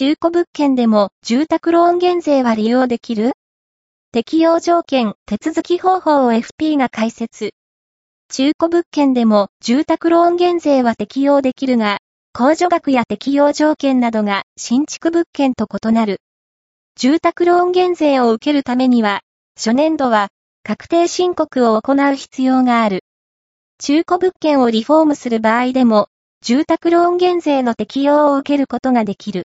中古物件でも住宅ローン減税は利用できる？適用条件、手続き方法を FP が解説。中古物件でも住宅ローン減税は適用できるが、控除額や適用条件などが新築物件と異なる。住宅ローン減税を受けるためには、初年度は確定申告を行う必要がある。中古物件をリフォームする場合でも、住宅ローン減税の適用を受けることができる。